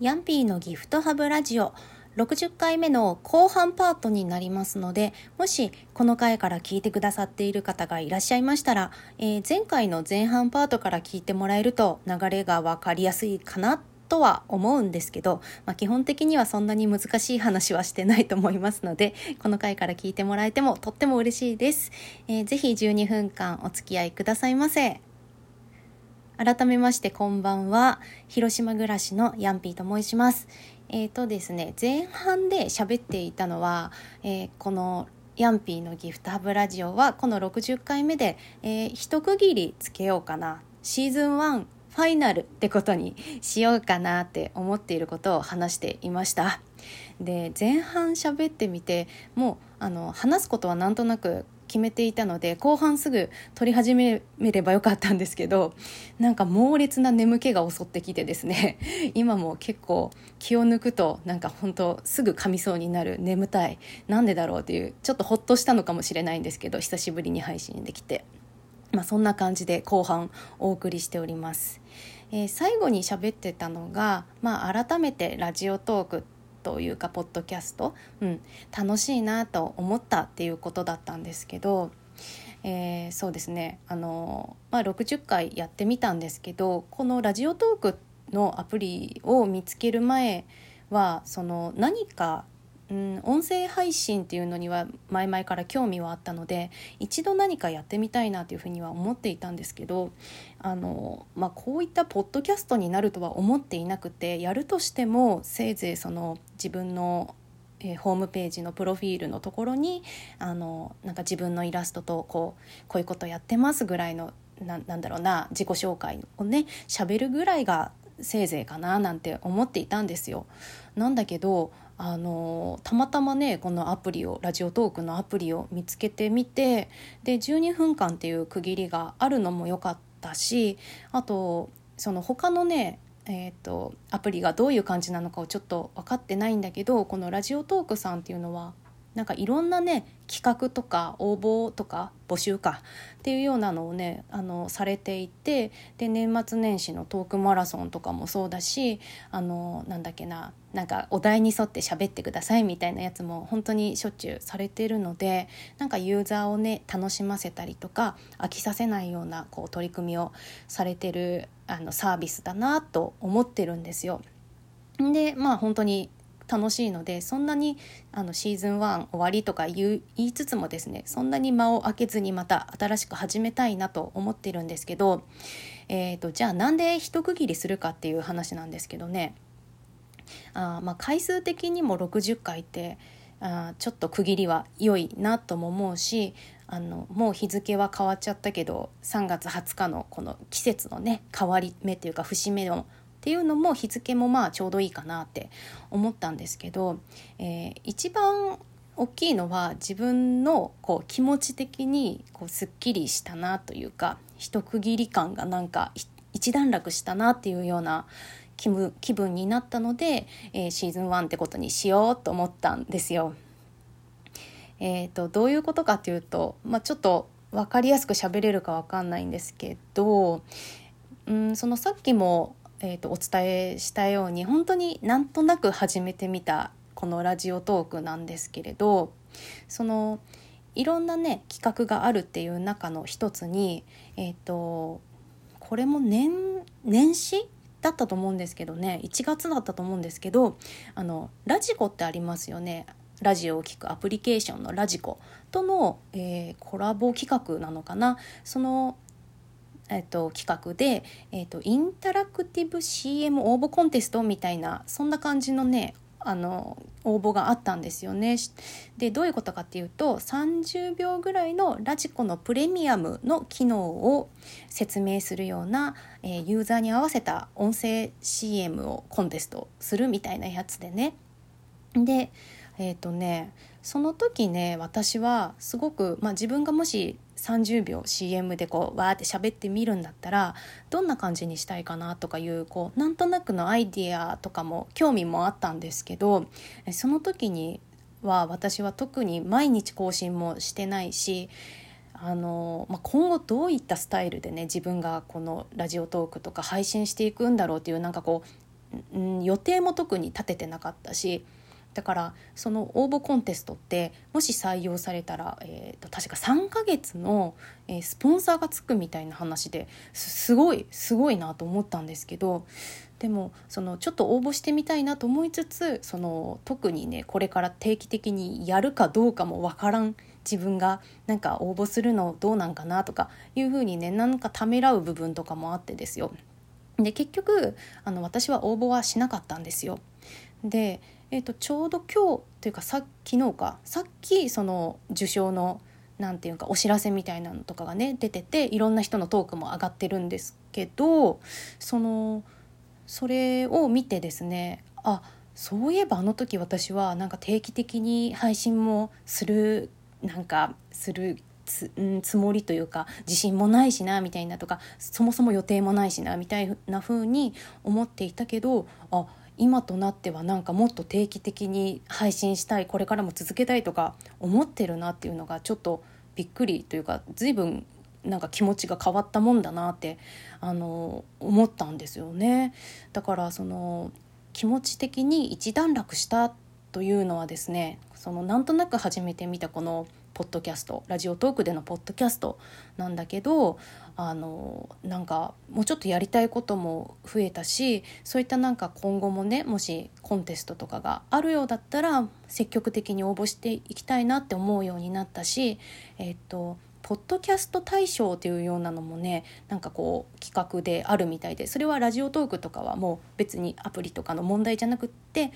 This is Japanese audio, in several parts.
ヤンピーのギフトハブラジオ60回目の後半パートになりますので、もしこの回から聞いてくださっている方がいらっしゃいましたら、えー、前回の前半パートから聞いてもらえると流れがわかりやすいかなとは思うんですけど、まあ、基本的にはそんなに難しい話はしてないと思いますので、この回から聞いてもらえてもとっても嬉しいです。えー、ぜひ12分間お付き合いくださいませ。改めましてこんばんは。広島暮らしのヤンピーと申します。えっ、ー、とですね、前半で喋っていたのは、えー、このヤンピーのギフトハブラジオはこの60回目で、えー、一区切りつけようかな。シーズン1ファイナルってことにしようかなって思っていることを話していました。で前半喋ってみてもうあの話すことはなんとなく決めていたので後半すぐ撮り始めればよかったんですけどなんか猛烈な眠気が襲ってきてですね 今も結構気を抜くとなんか本当すぐ噛みそうになる眠たいなんでだろうっていうちょっとほっとしたのかもしれないんですけど久しぶりに配信できて。まあ、そんな感じで後半お送りしております。えー、最後に喋ってたのが、まあ、改めてラジオトークってというかポッドキャスト、うん、楽しいなと思ったっていうことだったんですけど、えー、そうですね。あの、まあ、60回やってみたんですけどこのラジオトークのアプリを見つける前はその何かうん、音声配信っていうのには前々から興味はあったので一度何かやってみたいなというふうには思っていたんですけどあの、まあ、こういったポッドキャストになるとは思っていなくてやるとしてもせいぜいその自分のえー、ホームページのプロフィールのところにあのなんか自分のイラストとこうこういうことやってますぐらいのななんだろうな自己紹介をね喋るぐらいがせいぜいかななんて思っていたんですよ。なんだけどあのたまたまねこのアプリをラジオトークのアプリを見つけてみてで12分間っていう区切りがあるのも良かったしあとその他のねえーと、アプリがどういう感じなのかをちょっと分かってないんだけどこのラジオトークさんっていうのはなんかいろんなね企画とか応募とか募集かっていうようなのをねあのされていてで年末年始のトークマラソンとかもそうだしあのなんだっけななんかお題に沿って喋ってくださいみたいなやつも本当にしょっちゅうされてるのでなんかユーザーをね楽しませたりとか飽きさせないようなこう取り組みをされてるあのサービスだなと思ってるんですよ。でまあ本当に楽しいのでそんなにあのシーズン1終わりとか言いつつもですねそんなに間を空けずにまた新しく始めたいなと思ってるんですけど、えーと、じゃあなんで一区切りするかっていう話なんですけどね。あまあ回数的にも60回ってあちょっと区切りは良いなとも思うしあのもう日付は変わっちゃったけど3月20日のこの季節のね変わり目というか節目のっていうのも日付もまあちょうどいいかなって思ったんですけど、えー、一番大きいのは自分のこう気持ち的にこうすっきりしたなというか一区切り感がなんか一段落したなっていうような気分気分になったので、えー、シーズン1ってことにしようと思ったんですよ。えーと、どういうことかっていうと、まあ、ちょっと分かりやすく喋れるか分かんないんですけどうんそのさっきもえーと、お伝えしたように本当になんとなく始めてみたこのラジオトークなんですけれどそのいろんなね企画があるっていう中の一つに、えーと、これも年年始だったと思うんですけどね1月だったと思うんですけどあのラジコってありますよね。ラジオを聴くアプリケーションのラジコとの、えー、コラボ企画なのかな。そのえっと、企画で、えっと、インタラクティブ CM 応募コンテストみたいなそんな感じのねあの応募があったんですよね。でどういうことかっていうと30秒ぐらいのラジコのプレミアムの機能を説明するような、えー、ユーザーに合わせた音声 CM をコンテストするみたいなやつでね。でえっ、ー、とねその時ね私はすごく、まあ、自分がもし30秒 CM でこうわーって喋ってみるんだったらどんな感じにしたいかなとかいうこうなんとなくのアイディアとかも興味もあったんですけどその時には私は特に毎日更新もしてないしあの、まあ、今後どういったスタイルでね自分がこのラジオトークとか配信していくんだろうっていうなんかこううん、予定も特に立ててなかったしだからその応募コンテストってもし採用されたら、えーと、確か3ヶ月の、えー、スポンサーがつくみたいな話ですごいすごいなと思ったんですけどでもそのちょっと応募してみたいなと思いつつその特にねこれから定期的にやるかどうかもわからん自分がなんか応募するのどうなんかなとかいうふうにねなんかためらう部分とかもあってですよ。で結局あの私は応募はしなかったんですよ。でえーと、ちょうど今日というかさ昨日かさっきその受賞のなんていうかお知らせみたいなのとかがね出てていろんな人のトークも上がってるんですけどそのそれを見てですねあそういえばあの時私はなんか定期的に配信もするなんかするつ,、うん、つもりというか自信もないしなみたいなとかそもそも予定もないしなみたいな風に思っていたけどあ今となってはなんかもっと定期的に配信したいこれからも続けたいとか思ってるなっていうのがちょっとびっくりというか随分なんか気持ちが変わったもんだなってあの思ったんですよね。だからその気持ち的に一段落したというのはですねそのなんとなく始めてみたこのポッドキャストラジオトークでのポッドキャストなんだけどあのなんかもうちょっとやりたいことも増えたしそういったなんか今後もねもしコンテストとかがあるようだったら積極的に応募していきたいなって思うようになったしえっとポッドキャスト大賞というようなのもねなんかこう企画であるみたいでそれはラジオトークとかはもう別にアプリとかの問題じゃなくって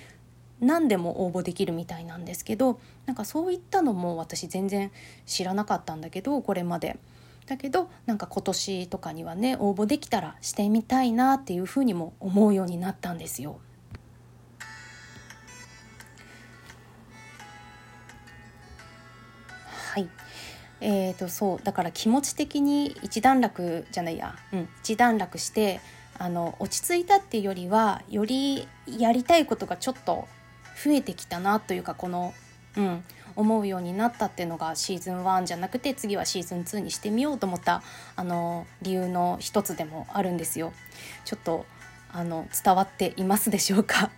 何でも応募できるみたいなんですけどなんかそういったのも私全然知らなかったんだけどこれまで。だけどなんか今年とかにはね応募できたらしてみたいなっていうふうにも思うようになったんですよ。はいえーと、そうだから気持ち的に一段落じゃないや、うん、一段落してあの落ち着いたっていうよりはよりやりたいことがちょっと増えてきたなというかこの、うん、思うようになったっていうのがシーズン1じゃなくて次はシーズン2にしてみようと思ったあの理由の一つでもあるんですよ。ちょっとあの伝わっていますでしょうか？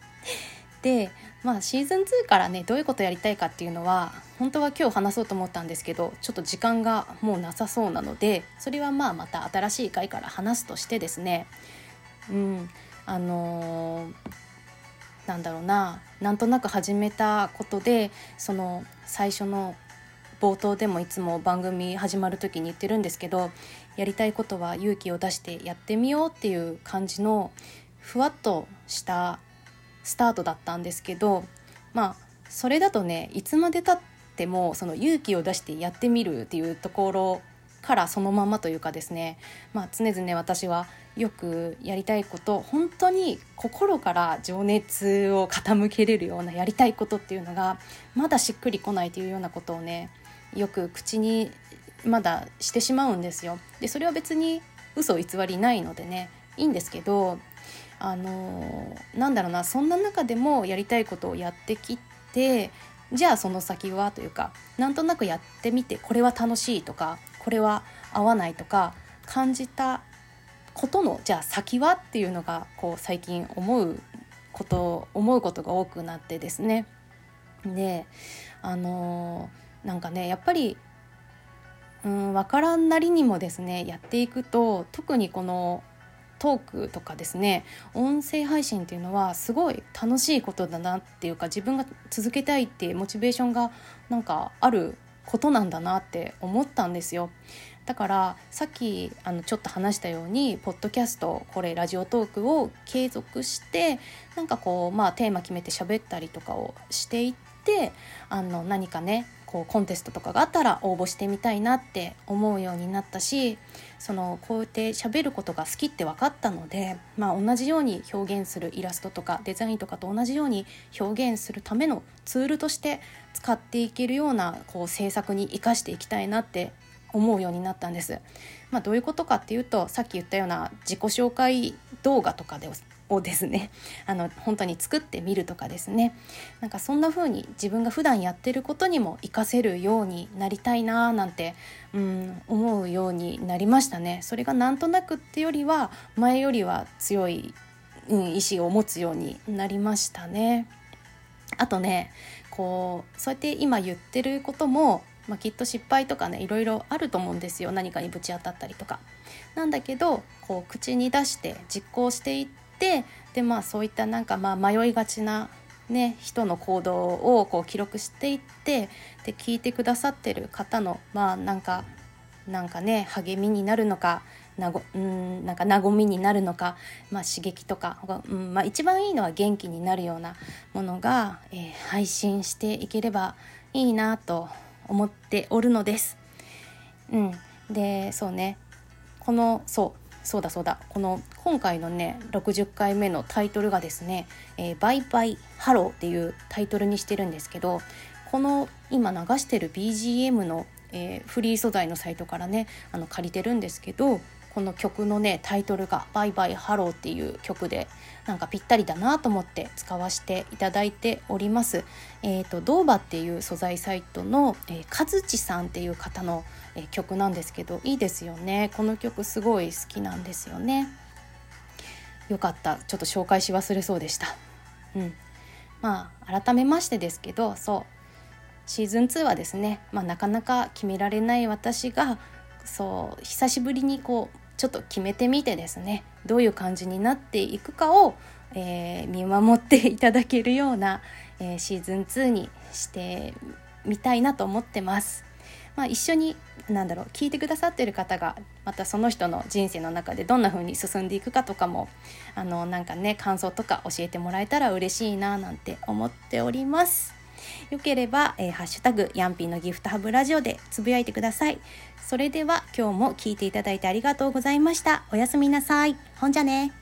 でまあシーズン2からねどういうことやりたいかっていうのは本当は今日話そうと思ったんですけどちょっと時間がもうなさそうなのでそれはまあまた新しい回から話すとしてですねうんあのーなんだろうななんとなく始めたことでその最初の冒頭でもいつも番組始まる時に言ってるんですけどやりたいことは勇気を出してやってみようっていう感じのふわっとしたスタートだったんですけどまあそれだとねいつまでたってもその勇気を出してやってみるっていうところからそのままというかですね、まあ、常々私はよくやりたいこと本当に心から情熱を傾けれるようなやりたいことっていうのがまだしっくりこないというようなことをねよく口にまだしてしまうんですよ。でそれは別に嘘偽りないのでねいいんですけどあのなんだろうなそんな中でもやりたいことをやってきてじゃあその先はというかなんとなくやってみてこれは楽しいとかこれは合わないとか感じたことのじゃあ先はっていうのがこう最近思うこと思うことが多くなってですね。であのー、なんかねやっぱりうん分からんなりにもですねやっていくと特にこのトークとかですね音声配信っていうのはすごい楽しいことだなっていうか自分が続けたいっていうモチベーションがなんかあることなんだなって思ったんですよ。だからさっきあのちょっと話したようにポッドキャストこれラジオトークを継続してなんかこうまあテーマ決めて喋ったりとかをしていってあの何かねこうコンテストとかがあったら応募してみたいなって思うようになったしそのこうやって喋ることが好きって分かったので、まあ、同じように表現するイラストとかデザインとかと同じように表現するためのツールとして使っていけるようなこう制作に生かしていきたいなって思うようになったんです。まあ、どういうことかっていうとさっき言ったような自己紹介動画とかでをですねあの本当に作ってみるとかですねなんかそんな風に自分が普段やってることにも活かせるようになりたいなーなんてうん思うようになりましたね。それがなんとなくってよりは前よりは強いうん、意思を持つようになりましたね。あとねこうそうやって今言ってることも、まあ、きっと失敗とかねいろいろあると思うんですよ何かにぶち当たったりとか。なんだけどこう口に出して実行していってでまあそういったなんかまあ迷いがちなね、人の行動をこう記録していってで聞いてくださってる方のまあなんかなんかね励みになるのかなごうんなんか和みになるのか、まあ、刺激とか、うんまあ、一番いいのは元気になるようなものが、えー、配信していければいいなと思っておるのです。うん、でそうね。このそう。そうだそうだこの今回のね60回目のタイトルがですね「えー、バイバイハロー」っていうタイトルにしてるんですけどこの今流してる BGM の、えー、フリー素材のサイトからねあの借りてるんですけどこの曲のねタイトルが「バイバイハロー」っていう曲でなんかぴったりだなと思って使わせていただいております。えーと、ドーバっていう素材サイトの、えー、かずちさんっていう方の、えー、曲なんですけどいいですよねこの曲すごい好きなんですよね。よかったちょっと紹介し忘れそうでした。うんまあ改めましてですけどそうシーズン2はですね、まあ、なかなか決められない私がそう久しぶりにこうちょっと決めてみてですねどういう感じになっていくかを、えー、見守っていただけるような、えー、シーズン2にしてみたいなと思ってます。まあ、一緒に何だろう聞いてくださってる方がまたその人の人生の中でどんな風に進んでいくかとかもあのなんかね感想とか教えてもらえたら嬉しいななんて思っております。よければ、えー、ハッシュタグヤンピーのギフトハブラジオでつぶやいてください。それでは今日も聞いていただいてありがとうございました。おやすみなさい。ほんじゃね。